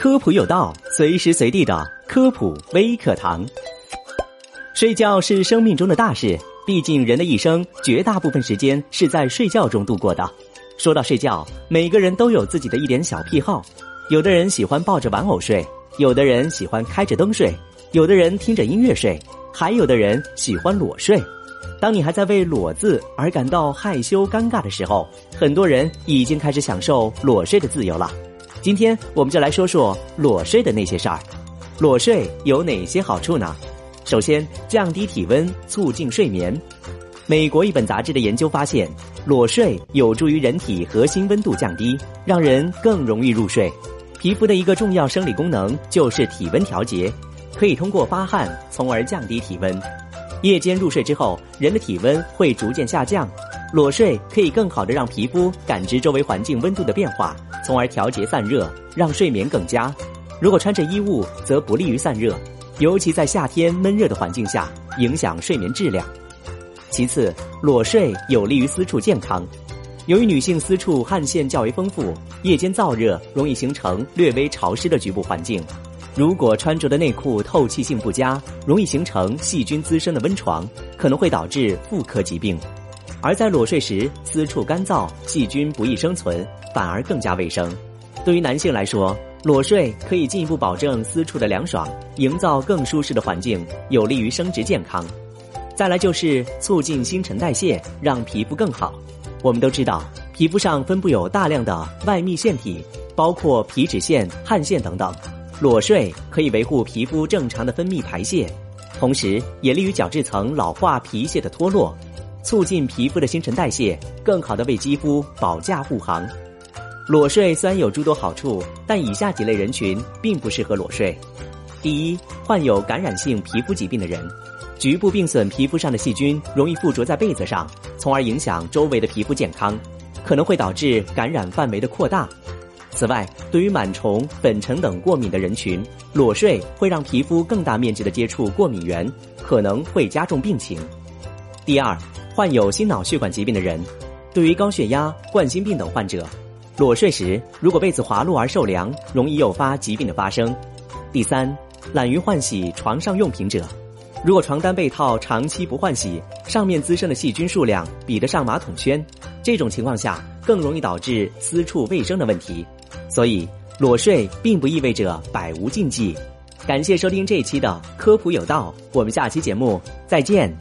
科普有道，随时随地的科普微课堂。睡觉是生命中的大事，毕竟人的一生绝大部分时间是在睡觉中度过的。说到睡觉，每个人都有自己的一点小癖好，有的人喜欢抱着玩偶睡，有的人喜欢开着灯睡，有的人听着音乐睡，还有的人喜欢裸睡。当你还在为“裸”字而感到害羞尴尬的时候，很多人已经开始享受裸睡的自由了。今天我们就来说说裸睡的那些事儿。裸睡有哪些好处呢？首先，降低体温，促进睡眠。美国一本杂志的研究发现，裸睡有助于人体核心温度降低，让人更容易入睡。皮肤的一个重要生理功能就是体温调节，可以通过发汗，从而降低体温。夜间入睡之后，人的体温会逐渐下降，裸睡可以更好的让皮肤感知周围环境温度的变化，从而调节散热，让睡眠更佳。如果穿着衣物，则不利于散热，尤其在夏天闷热的环境下，影响睡眠质量。其次，裸睡有利于私处健康，由于女性私处汗腺较为丰富，夜间燥热容易形成略微潮湿的局部环境。如果穿着的内裤透气性不佳，容易形成细菌滋生的温床，可能会导致妇科疾病；而在裸睡时，私处干燥，细菌不易生存，反而更加卫生。对于男性来说，裸睡可以进一步保证私处的凉爽，营造更舒适的环境，有利于生殖健康。再来就是促进新陈代谢，让皮肤更好。我们都知道，皮肤上分布有大量的外泌腺体，包括皮脂腺、汗腺等等。裸睡可以维护皮肤正常的分泌排泄，同时也利于角质层老化皮屑的脱落，促进皮肤的新陈代谢，更好的为肌肤保驾护航。裸睡虽然有诸多好处，但以下几类人群并不适合裸睡：第一，患有感染性皮肤疾病的人，局部病损皮肤上的细菌容易附着在被子上，从而影响周围的皮肤健康，可能会导致感染范围的扩大。此外，对于螨虫、粉尘等过敏的人群，裸睡会让皮肤更大面积的接触过敏源，可能会加重病情。第二，患有心脑血管疾病的人，对于高血压、冠心病等患者，裸睡时如果被子滑落而受凉，容易诱发疾病的发生。第三，懒于换洗床上用品者，如果床单被套长期不换洗，上面滋生的细菌数量比得上马桶圈，这种情况下更容易导致私处卫生的问题。所以，裸睡并不意味着百无禁忌。感谢收听这一期的科普有道，我们下期节目再见。